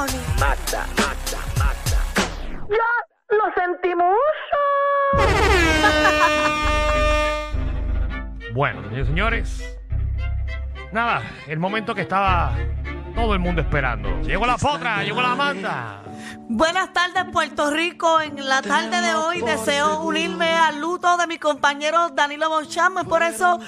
Tony. Magda, Magda, Magda. ¡Ya lo sentimos! Bueno, señores, señores. Nada, el momento que estaba todo el mundo esperando. Llegó la potra, llegó la Amanda. Buenas tardes, Puerto Rico. En la tarde de hoy deseo unirme al luto de mi compañero Danilo Boncham. Es por eso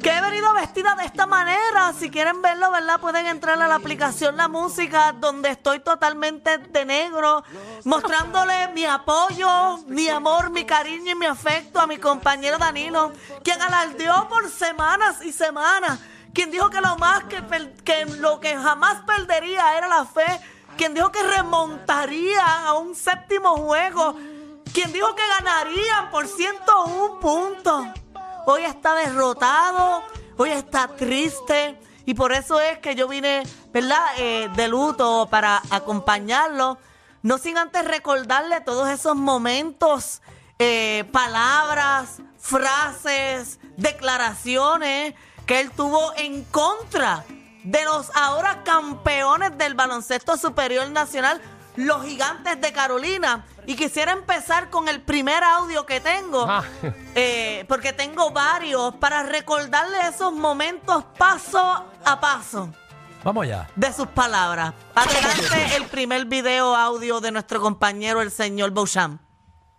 que he venido vestida de esta manera. Si quieren verlo, ¿verdad? Pueden entrar a la aplicación La Música, donde estoy totalmente de negro, mostrándole mi apoyo, mi amor, mi cariño y mi afecto a mi compañero Danilo, quien alardeó por semanas y semanas. Quien dijo que lo más que, que lo que jamás perdería era la fe quien dijo que remontarían a un séptimo juego, quien dijo que ganarían por 101 puntos. Hoy está derrotado, hoy está triste y por eso es que yo vine, ¿verdad?, Eh, de luto para acompañarlo. No sin antes recordarle todos esos momentos, eh, palabras, frases, declaraciones que él tuvo en contra de los ahora campeones del baloncesto superior nacional, los gigantes de Carolina. Y quisiera empezar con el primer audio que tengo, Ah. eh, porque tengo varios, para recordarle esos momentos paso a paso Vamos allá. de sus palabras. Adelante el primer video audio de nuestro compañero, el señor Beauchamp.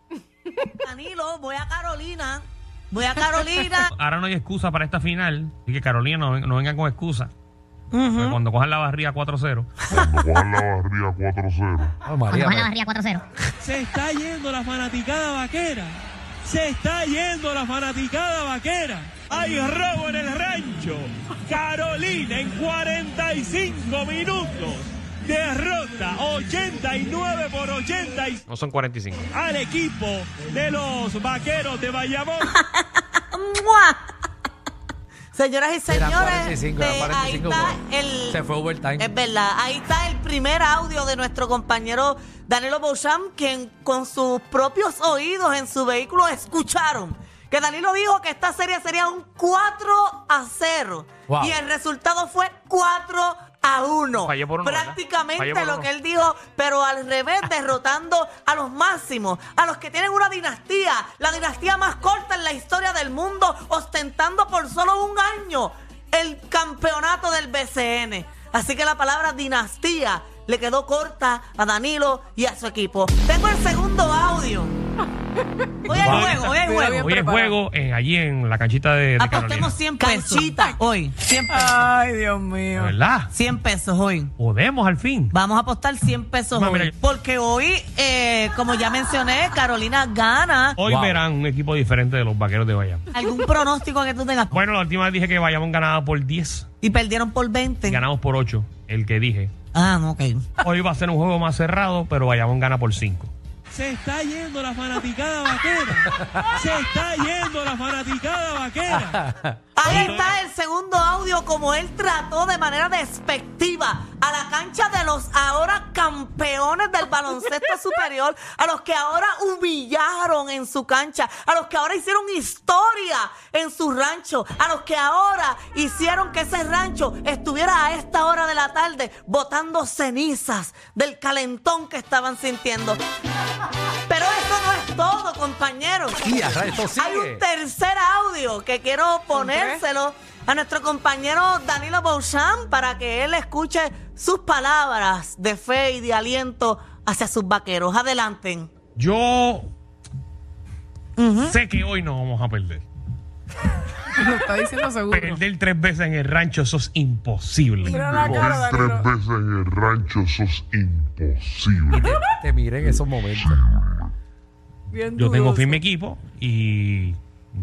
Danilo, voy a Carolina. Voy a Carolina. Ahora no hay excusa para esta final. Y que Carolina no, no vengan con excusa. Porque Cuando cojan la barriga 4-0. Juan la barría 4-0. Oh, María, Cuando me- Juan la barría 4-0. Se está yendo la fanaticada vaquera. Se está yendo la fanaticada vaquera. Hay robo en el rancho. Carolina en 45 minutos. Derrota 89 por 86 No son 45. al equipo de los vaqueros de Bayamón. Señoras y señores, 45, era 45, ahí está el. se fue overtime. Es verdad, ahí está el primer audio de nuestro compañero Danilo Beauchamp, quien con sus propios oídos en su vehículo escucharon que Danilo dijo que esta serie sería un 4 a 0. Wow. Y el resultado fue 4 a 1. Fallé por uno. Prácticamente Fallé por lo uno. que él dijo, pero al revés, derrotando a los máximos, a los que tienen una dinastía, la dinastía más corta en la historia del mundo, ostentando por solo un año el campeonato del BCN. Así que la palabra dinastía le quedó corta a Danilo y a su equipo. Tengo el segundo audio. Hoy hay juego, hoy hay juego. Hoy es juego en- allí en la canchita de, de Carolina. Apostemos 100 pesos. Canchita. Hoy. 100 pesos. Ay, Dios mío. ¿Verdad? 100 pesos hoy. Podemos al fin. Vamos a apostar 100 pesos hoy. mira, Porque hoy, eh, como ya mencioné, Carolina gana. Hoy Wow. verán un equipo diferente de los vaqueros de Bayamón. ¿Algún pronóstico que tú tengas? Bueno, la última vez dije que Bayamón ganaba por 10. Y perdieron por 20. Ganamos por 8, el que dije. Ah, no, ok. Hoy va a ser un juego más cerrado, pero Bayamón gana por 5. Se está yendo la fanaticada vaquera. Se está yendo la fanaticada vaquera. Ahí está el segundo audio, como él trató de manera despectiva a la cancha de los ahora campeones del baloncesto superior, a los que ahora humillaron en su cancha, a los que ahora hicieron historia en su rancho, a los que ahora hicieron que ese rancho estuviera a esta hora de la tarde botando cenizas del calentón que estaban sintiendo. Pero eso no es todo, compañeros. Esto Hay un tercer audio que quiero ponérselo a nuestro compañero Danilo Beauchamp para que él escuche sus palabras de fe y de aliento hacia sus vaqueros. Adelanten. Yo sé que hoy no vamos a perder. Lo está diciendo seguro. Perder tres veces en el rancho, eso es imposible. Mira la cara, Tres veces en el rancho, eso es imposible. Te miré en esos momentos. Bien Yo tengo dudoso. firme equipo y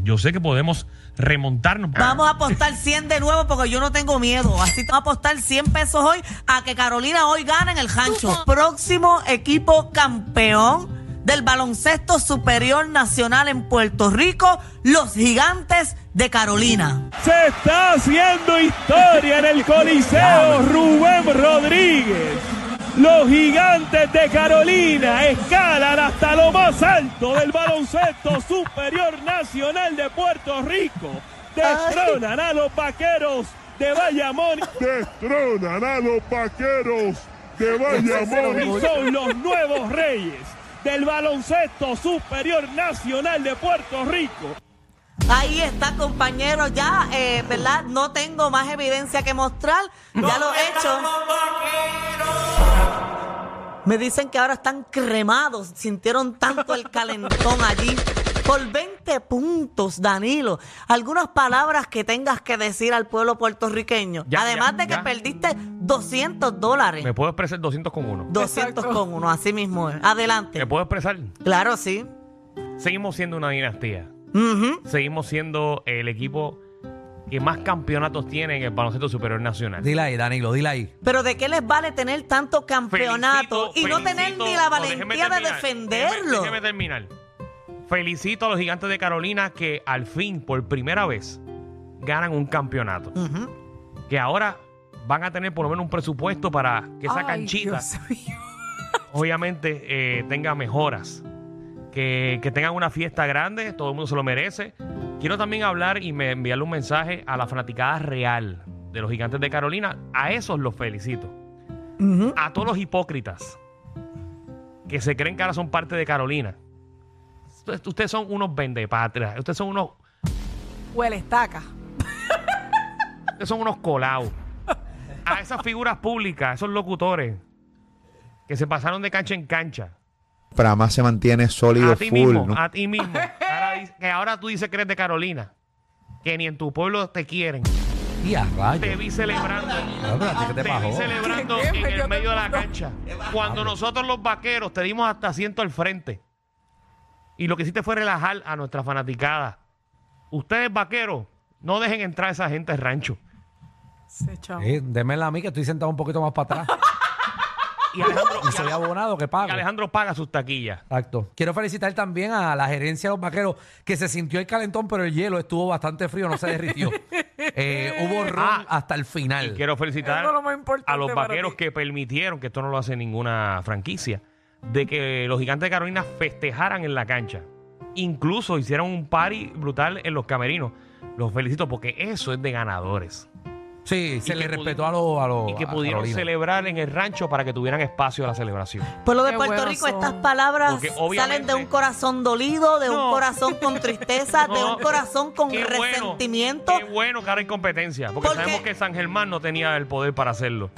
yo sé que podemos remontarnos. Vamos a apostar 100 de nuevo porque yo no tengo miedo. Así que vamos a apostar 100 pesos hoy a que Carolina hoy gane en el rancho. Próximo equipo campeón del baloncesto superior nacional en Puerto Rico, los gigantes de Carolina. Se está haciendo historia en el Coliseo Rubén Rodríguez. Los gigantes de Carolina escalan hasta lo más alto del baloncesto superior nacional de Puerto Rico. Destronan a los vaqueros de Bayamón. Destronan a los vaqueros de Bayamón y son los nuevos reyes del baloncesto superior nacional de Puerto Rico. Ahí está, compañero. Ya, eh, ¿verdad? No tengo más evidencia que mostrar. Ya lo he hecho. Me dicen que ahora están cremados. Sintieron tanto el calentón allí. Por 20 puntos, Danilo. Algunas palabras que tengas que decir al pueblo puertorriqueño. Ya, Además ya, de que ya. perdiste 200 dólares. Me puedo expresar 200 con uno. 200 con uno, así mismo es. Adelante. Me puedo expresar. Claro, sí. Seguimos siendo una dinastía. Seguimos siendo el equipo que más campeonatos tiene en el baloncesto superior nacional. Dile ahí, Danilo, dile ahí. Pero ¿de qué les vale tener tanto campeonato Felicito- y no tener ni la no, valentía de defenderlo? Déjeme, déjeme terminar. Felicito a los gigantes de Carolina que al fin, por primera vez, ganan un campeonato. Que ahora van a tener por lo menos un presupuesto para que esa Ay, canchita, obviamente, eh, tenga mejoras. Que, que tengan una fiesta grande, todo el mundo se lo merece. Quiero también hablar y me enviarle un mensaje a la fanaticada real de los gigantes de Carolina. A esos los felicito. A todos los hipócritas que se creen que ahora son parte de Carolina. Ustedes- son unos vendepatrias. Ustedes son unos, Huele estaca. ustedes son unos colados. A esas figuras públicas, esos locutores que se pasaron de cancha en cancha. Prama se mantiene sólido A ti full. mismo, ¿no? a ti mismo. Ahora que ahora tú dices que eres de Carolina. Que ni en tu pueblo te quieren. Y a Te vi celebrando. Ah, pero a ti, ¿Qué te vi celebrando ¿Qué? en el medio de la cancha. Cuando nosotros los vaqueros te dimos hasta asiento al frente. Y lo que hiciste fue relajar a nuestra fanaticada. Ustedes, vaqueros, no dejen entrar a esa gente al rancho. Se. Eh, démela a mí que estoy sentado un poquito más para atrás. Y Alejandro, y soy abonado que y pago. Alejandro paga sus taquillas. Exacto. Quiero felicitar también a la gerencia de los vaqueros que se sintió el calentón, pero el hielo estuvo bastante frío, no se derritió. Eh, hubo ron Ah, hasta el Y final. quiero felicitar Eso es lo más importante a los para vaqueros ti. que permitieron, que esto no lo hace ninguna franquicia, de que los gigantes de Carolina festejaran en la cancha. Incluso hicieron un party brutal en los camerinos. Los felicito porque eso es de ganadores. Sí, se le respetó a los. A los y que a pudieron Carolina. celebrar en el rancho para que tuvieran espacio a la celebración. Pueblo de Qué Puerto buenos Rico, son. estas palabras Porque salen obviamente- de un corazón dolido, de No. un corazón con tristeza, de No, un corazón con qué bueno, resentimiento. qué bueno que ahora hay competencia, porque, Porque- sabemos que San Germán no tenía el poder para hacerlo.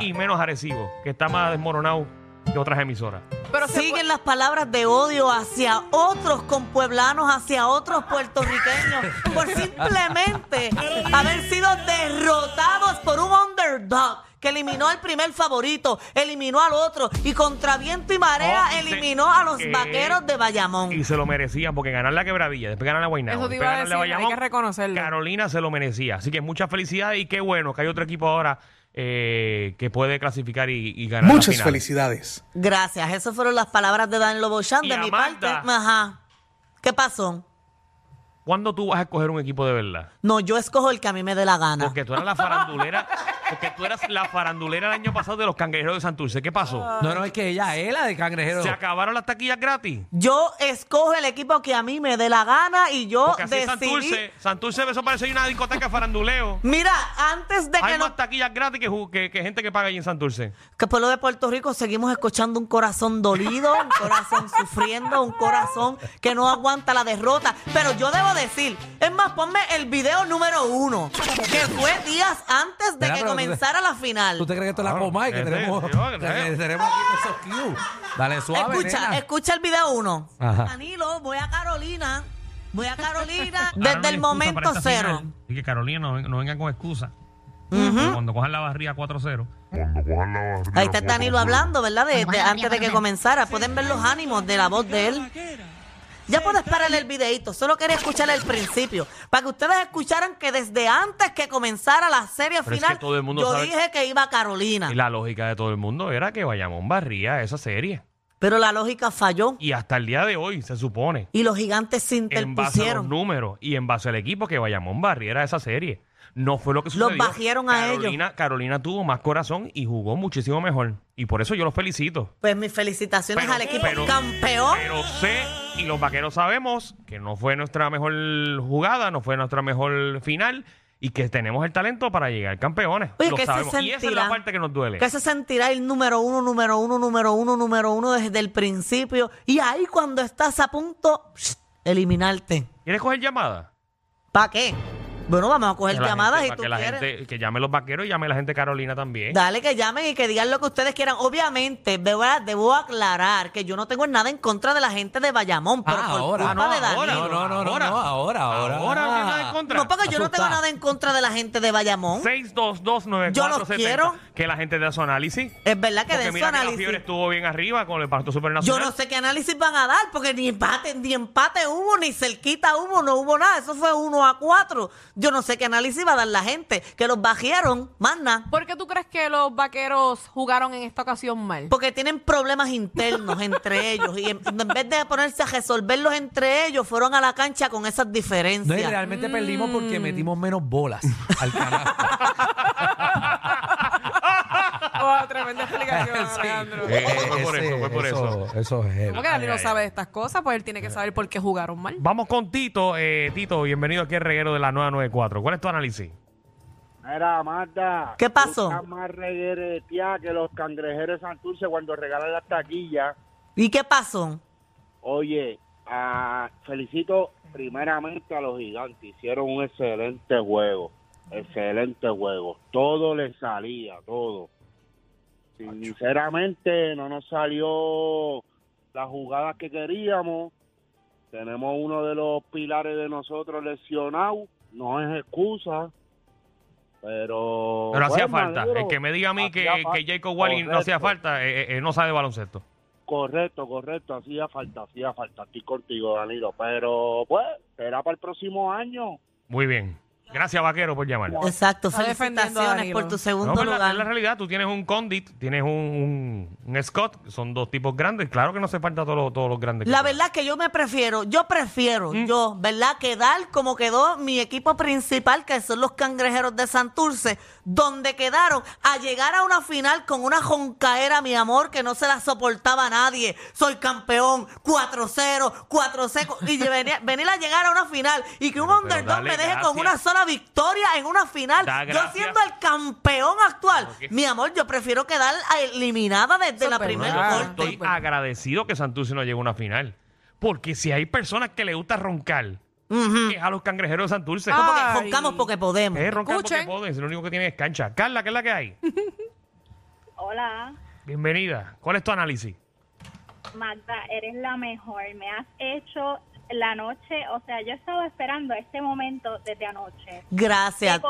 Y menos Arecibo, que está más desmoronado que otras emisoras. Pero se Siguen las palabras de odio hacia otros compueblanos, hacia otros puertorriqueños, por simplemente haber sido derrotados por un underdog que eliminó al primer favorito, eliminó al otro y contra viento y marea Oh, se- eliminó a los eh, vaqueros de Bayamón. Y se lo merecían porque ganar la quebradilla, después ganar la Guaynabo, Eso te después iba a decir, hay que reconocerlo. Carolina se lo merecía. Así que mucha felicidad y qué bueno que hay otro equipo ahora eh, que puede clasificar y, y ganar. la Muchas final. felicidades. Gracias, esas fueron las palabras de Danilo Bochan. Y De mi Amanda. parte, ajá. ¿Qué pasó? ¿Cuándo tú vas a escoger un equipo de verdad? No, yo escojo el que a mí me dé la gana. Porque tú eras la farandulera, porque tú eras la farandulera el año pasado de los cangrejeros de Santurce. ¿Qué pasó? No, no, es que ella es la de cangrejero. ¿Se acabaron las taquillas gratis? Yo escojo el equipo que a mí me dé la gana y yo Porque así es decidí. Santurce, Santurce eso parece una discoteca de faranduleo. Mira, antes de que Hay no, más taquillas gratis que- que gente que paga allí en Santurce. que pueblo de Puerto Rico seguimos escuchando un corazón dolido, un corazón sufriendo, un corazón que no aguanta la derrota. Pero yo debo decir, es más, ponme el video número uno, que fue días antes de Mira, que pero tú te- comenzara la final. ¿Tú te crees que esto es la Claro, coma y que ese, tenemos, que ¿eh? tenemos aquí esos cues? Dale suave, Escucha, nena. escucha el video uno. Ajá. Danilo, voy a Carolina. Voy a Carolina Ahora no desde hay el excusa momento esta cero. final. Y que Carolina no, ven- no vengan con excusa. Ujú. Cuando cojan la barriga 4-0. Cuando cojan la barriga. Ahí está Danilo hablando, ¿verdad? De- bueno, antes de que comenzara. Pueden ver los ánimos de la voz de él. Ya puedes parar el videito, solo quería escuchar el principio. Para que ustedes escucharan que desde antes que comenzara la serie Pero es final, que todo el mundo yo sabe- dije que iba a Carolina. Y la lógica de todo el mundo era que Bayamón barría esa serie. Pero la lógica falló Y hasta el día de hoy se supone, y los gigantes se en base a los interpusieron. números y en base al equipo, que Bayamón barriera esa serie. No fue lo que Los sucedió. bajieron a ellos. Carolina, Carolina tuvo más corazón y jugó muchísimo mejor. Y por eso yo los felicito. Pues mis felicitaciones Pero- al equipo pero- campeón. Pero sé, y los vaqueros sabemos, que no fue nuestra mejor jugada, no fue nuestra mejor final. y que tenemos el talento para llegar campeones. Oye, Lo ¿qué se sabemos. Y esa es la parte que nos duele. ¿Qué se sentirá el número uno, número uno, número uno, número uno desde el principio? Y ahí cuando estás a punto, eliminarte. ¿Quieres coger llamadas? ¿Para qué? Bueno, vamos a coger llamadas gente- y para tú que la quieres. gente, que llame los vaqueros y llame la gente de Carolina también. Dale que llamen y que digan lo que ustedes quieran. Obviamente, debo, debo aclarar que yo no tengo nada en contra de la gente de Bayamón, pero Ah, por ahora. culpa Ah, no, de Danilo. ahora. No, no, no, no, Ahora. no, ahora, ahora. Ahora nada en contra. No, porque yo no tengo nada en contra de la gente de Bayamón. 6229470. Yo los quiero. Que la gente de su análisis. Es verdad que den su mira que la análisis. fiebre estuvo bien arriba con el Pacto Yo Supernacional. no sé qué análisis van a dar, porque ni empate, ni empate hubo, ni cerquita hubo, no hubo nada. Eso fue uno a cuatro. Yo no sé qué análisis va a dar la gente. Que los bajaron, más nada. ¿Por qué tú crees que los vaqueros jugaron en esta ocasión mal? Porque tienen problemas internos entre ellos. Y en, en vez de ponerse a resolverlos entre ellos, fueron a la cancha con esas No, y diferencias. realmente perdimos Mm. porque metimos menos bolas al canal. Tremenda explicación, Sí. Alejandro. Eh, fue por Ese- eso, fue por eso. Eso es heavy. ¿Cómo que Danilo Ay, ay, sabe de estas cosas? Pues él tiene que saber por qué jugaron mal. Vamos con Tito. Eh, Tito, bienvenido aquí al reguero de la 994. ¿Cuál es tu análisis? Mira, Marta. ¿Qué pasó? tú estás más reguereteada que los cangrejeros de Santurce cuando regalan las taquillas. ¿Y qué pasó? Oye, ah, felicito primeramente a los gigantes. Hicieron un excelente juego. Excelente juego. Todo les salía, todo. Sinceramente, no nos salió la jugada que queríamos. Tenemos uno de los pilares de nosotros lesionado. No es excusa. Pero. Pero hacía pues, falta. Maduro, El que me diga a mí que, que. Jacob Walling no hacía falta, eh, eh, él no sabe baloncesto. Correcto, correcto, hacía falta, hacía falta, estoy contigo, Danilo, pero pues, será para el próximo año. Muy bien. Gracias, Vaquero, por llamar. Exacto, Está defendiendo a felicitaciones Danilo. por tu No, segundo pero la, es la realidad, tú tienes un Condit, tienes un, un, un Scott, que son dos tipos grandes. Claro que no hace falta todos los, todos los grandes. La verdad que yo me prefiero, yo prefiero, Mm. yo, ¿verdad? Quedar como quedó mi equipo principal, que son los cangrejeros de Santurce, donde quedaron a llegar a una final con una joncaera, mi amor, que no se la soportaba a nadie. Soy campeón, 4-0, 4-0, y venir, venir a llegar a una final y que un Pero underdog dale me deje gracias. con una sola victoria en una final. Da Yo gracias. siendo el campeón actual, Porque- mi amor, yo prefiero quedar eliminada desde la primera mal. Yo corte. estoy agradecido que Santurce no llegue a una final. Porque si hay personas que le gusta roncar, Ujú. es a los cangrejeros de Santurce. Ah, Porque Ay. roncamos porque podemos. Es roncar porque Escuchen. pueden, si lo único que tienen es cancha. Carla, ¿qué es la que hay? Hola, Bienvenida. ¿Cuál es tu análisis? Magda, eres la mejor. Me has hecho la noche, o sea, yo he estado esperando este momento desde anoche. Gracias.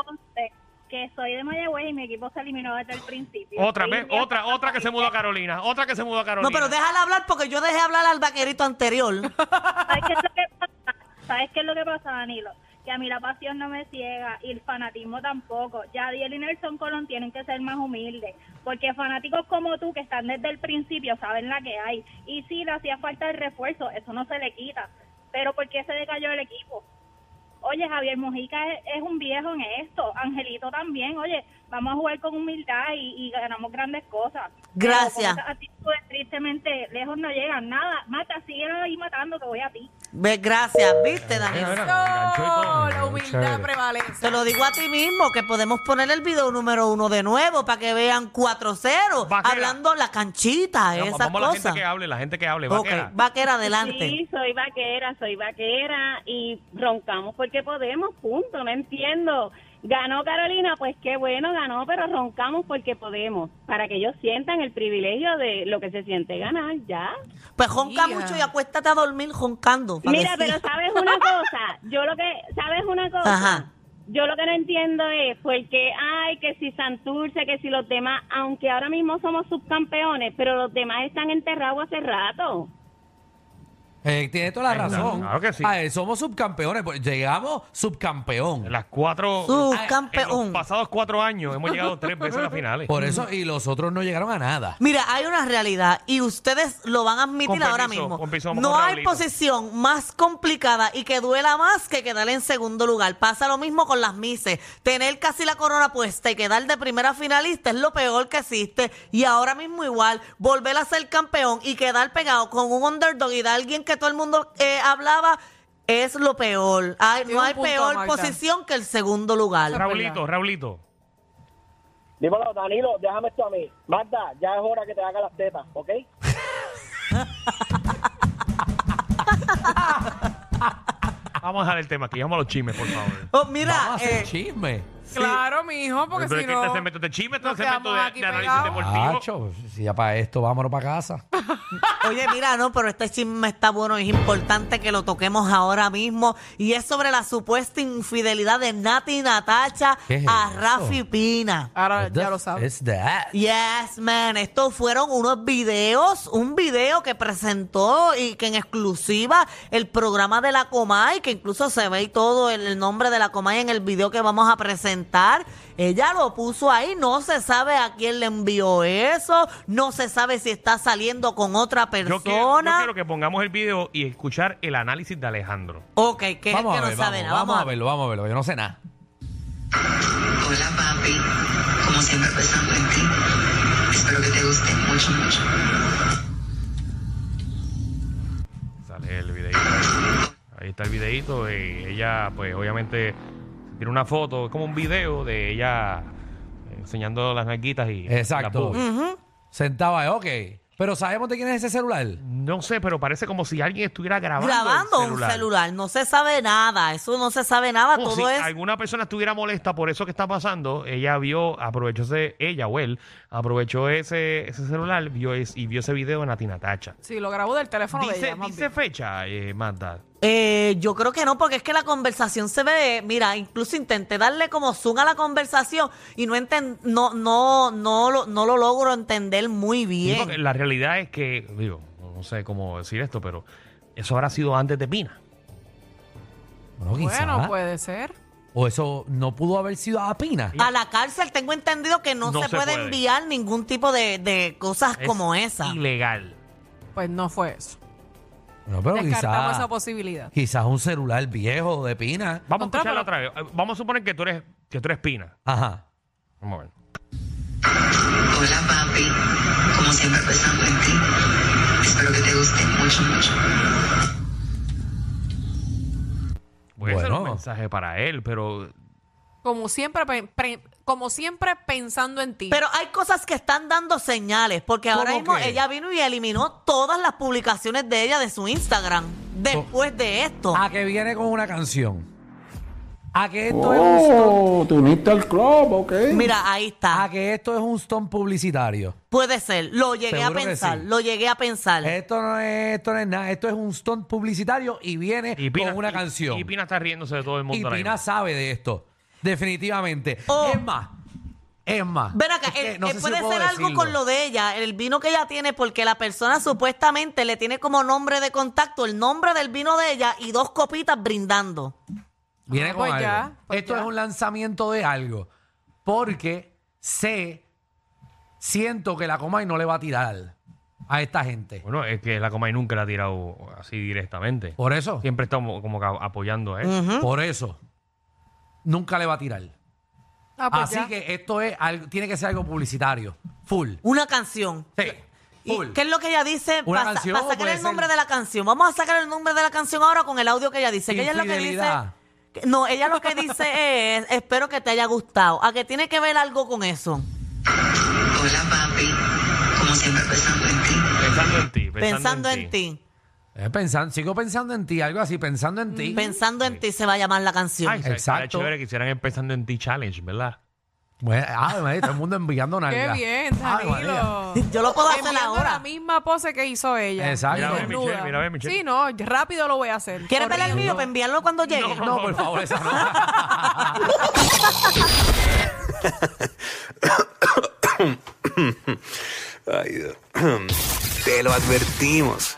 Que soy de Mayagüez y mi equipo se eliminó desde el principio. Otra vez, otra, otra que se mudó a Carolina. Otra que se mudó a Carolina. No, pero déjala hablar porque yo dejé hablar al vaquerito anterior. ¿Sabes qué es lo que pasa? ¿Sabes qué es lo que pasa, Danilo? Que a mí la pasión no me ciega y el fanatismo tampoco. Ya Diel y Nelson Colón tienen que ser más humildes, porque fanáticos como tú que están desde el principio saben la que hay. Y si le hacía falta el refuerzo, eso no se le quita. Pero ¿por qué se decayó el equipo? Oye, Javier Mojica es, es un viejo en esto, Angelito también. Oye, vamos a jugar con humildad y, y ganamos grandes cosas. Pero con Gracias. esas actitudes, tristemente, lejos no llegan. Nada, mata, sigue ahí matando que voy a ti. Ve, gracias, viste, Daniel. Mira, mira, enganchó y todo. No, la humildad Chévere. prevalece. Te lo digo a ti mismo, que podemos poner el video número uno de nuevo para que vean 4-0, Vaquera. hablando la canchita, Vamos, esas vamos a la gente cosas. que hable, la gente que hable. Ok, Vaquera. vaquera, adelante. Sí, soy vaquera, soy vaquera y roncamos porque podemos, punto, no entiendo. Ganó Carolina, pues qué bueno, ganó, pero roncamos porque podemos, para que ellos sientan el privilegio de lo que se siente ganar, ya. Pues jonca mucho y acuéstate a dormir joncando. Mira, decir. pero sabes una cosa, yo lo que, sabes una cosa, Ajá. yo lo que no entiendo es porque, ay, que si Santurce, que si los demás, aunque ahora mismo somos subcampeones, pero los demás están enterrados hace rato. Eh, tiene toda la razón. claro que sí. Somos subcampeones. pues, llegamos subcampeón. En las cuatro. Subcampeón. En los pasados cuatro años hemos llegado tres veces a las finales. Por eso, y los otros no llegaron a nada. Mira, hay una realidad y ustedes lo van a admitir Con ahora permiso, mismo. con permiso, vamos no con hay Raulito. posición más complicada y que duela más que quedar en segundo lugar. Pasa lo mismo con las Mises. Tener casi la corona puesta y quedar de primera finalista es lo peor que existe. Y ahora mismo igual, volver a ser campeón y quedar pegado con un underdog y de alguien que todo el mundo eh, hablaba es lo peor. Ay, no hay peor posición que el segundo lugar. Raulito, Raulito. Dímelo, Danilo, déjame esto a mí. Magda, ya es hora que te haga las tetas, ¿ok? Vamos a dejar el tema aquí. Vamos a los chismes, por favor. Oh, Vamos a mira, hacer eh, chisme. Claro, mijo, porque Pero si es que no... este segmento de chisme, este nos segmento de, aquí de análisis pegados. deportivo. Hacho, si ya para esto, vámonos para casa. oye, mira, no, pero este chisme está bueno, es importante que lo toquemos ahora mismo. Y es sobre la supuesta infidelidad de Nati Natacha ¿Qué es a eso? Rafi Pina. Ahora ya lo sabes. that? Yes, man. Estos fueron unos videos, un video que presentó y que en exclusiva el programa de la Comay, que incluso se ve y todo el, el nombre de la Comay en el video que vamos a presentar. Ella lo puso ahí, no se sabe a quién le envió eso, no se sabe si está saliendo con otra Yo quiero, yo persona. quiero que pongamos el video y escuchar el análisis de Alejandro. Ok, que es que a no ver, sabe vamos, nada. vamos a ver. verlo, vamos a verlo. Yo no sé nada. Hola papi, como siempre pensando en ti. Espero que te guste mucho, mucho. Sale el videito. Ahí, Ahí está el videito. ella, pues, obviamente, tiene una foto, es como un video de ella enseñando las narguitas y. Exacto. las boobies. Sentaba, ahí, ok. Pero ¿sabemos de quién es ese celular? No sé, pero parece como si alguien estuviera grabando. el Grabando un celular, no se sabe nada, eso no se sabe nada, Como todo si es alguna persona estuviera molesta por eso que está pasando, ella vio, aprovechó ese, ella o él, aprovechó ese, ese celular vio es- y vio ese video de Nati Natacha. Sí, lo grabó del teléfono de Dice, ella. más dice bien. fecha, eh, Magda. Eh, yo creo que no, porque es que la conversación se ve, mira, incluso intenté darle como zoom a la conversación y no enten- no, no, no, lo, no lo logro entender muy bien. la realidad es que, digo, no sé cómo decir esto, pero eso habrá sido antes de Pina. Bueno, quizá. Bueno, puede ser. O eso no pudo haber sido a Pina. A la cárcel tengo entendido que no, No se, se puede, puede. enviar ningún tipo de, de cosas Es como esa. Ilegal. Pues no fue eso. Bueno, pero Descartamos esa quizás posibilidad. quizás un celular viejo de Pina. Vamos a escucharla otra vez. Eh, Vamos a suponer que tú eres, que tú eres Pina. Ajá. Vamos a ver. Hola papi, como siempre pensando en ti. Espero que te guste mucho, mucho. Puede ser un Bueno. mensaje para él, pero Como siempre, pre- como siempre pensando en ti. Pero hay cosas que están dando señales, porque ahora ¿Cómo mismo qué? ella vino y eliminó todas las publicaciones de ella de su Instagram después de esto. A que viene con una canción. A que esto es un stunt. Oh, te uniste al club, ok. Mira, ahí está. A que esto es un stunt publicitario. Puede ser, lo llegué Seguro a que pensar, sí. lo llegué a pensar. Esto no es, esto no es nada. Esto es un stunt publicitario y viene y Pina, con una y- canción. Y, Pina está riéndose de todo el Y mundo. ahora Pina mismo. sabe de esto. Definitivamente. Oh. Es más. Es más. Ven acá, Es que no sé si puede puedo ser algo decirlo. con lo de ella, el vino que ella tiene, porque la persona supuestamente le tiene como nombre de contacto el nombre del vino de ella y dos copitas brindando. Viene Ah, con pues algo. ya, pues Esto ya. es un lanzamiento de algo. Porque sé, siento que la Comay no le va a tirar a esta gente. Bueno, es que la Comay nunca la ha tirado así directamente. Por eso. Siempre estamos como que apoyando a él. Por eso. Nunca le va a tirar. Ah, pues Así ya. que esto es algo, tiene que ser algo publicitario. Full. Una canción. Sí. ¿Y Full. ¿Qué es lo que ella dice? Una Para canción sacar puede el nombre ser- de la canción. Vamos a sacar el nombre de la canción ahora con el audio que ella dice. Que ella es lo que dice. Infidelidad. que- No, ella lo que dice es, espero que te haya gustado. ¿A que tiene que ver algo con eso? Hola papi, como siempre pensando en ti. Pensando en ti. Pensando en ti. Eh, pensando, sigo pensando en ti, algo así, pensando en ti. Pensando en ti se va a llamar la canción. Ay, Exacto. Exacto. chévere que hicieran el Pensando en ti challenge, ¿verdad? Bueno, ay, María, todo el mundo enviando Qué nalga. bien, Ay, María. Danilo. Yo lo puedo hacer Enviando ahora. la misma pose que hizo ella. Exacto. Mira a ver, Desnuda. Michelle, mira a ver, Michelle. Sí, no, rápido lo voy a hacer. ¿Quieres ver el mío para enviarlo cuando llegue? No, por favor, esa no. Ay, Dios. Te lo advertimos.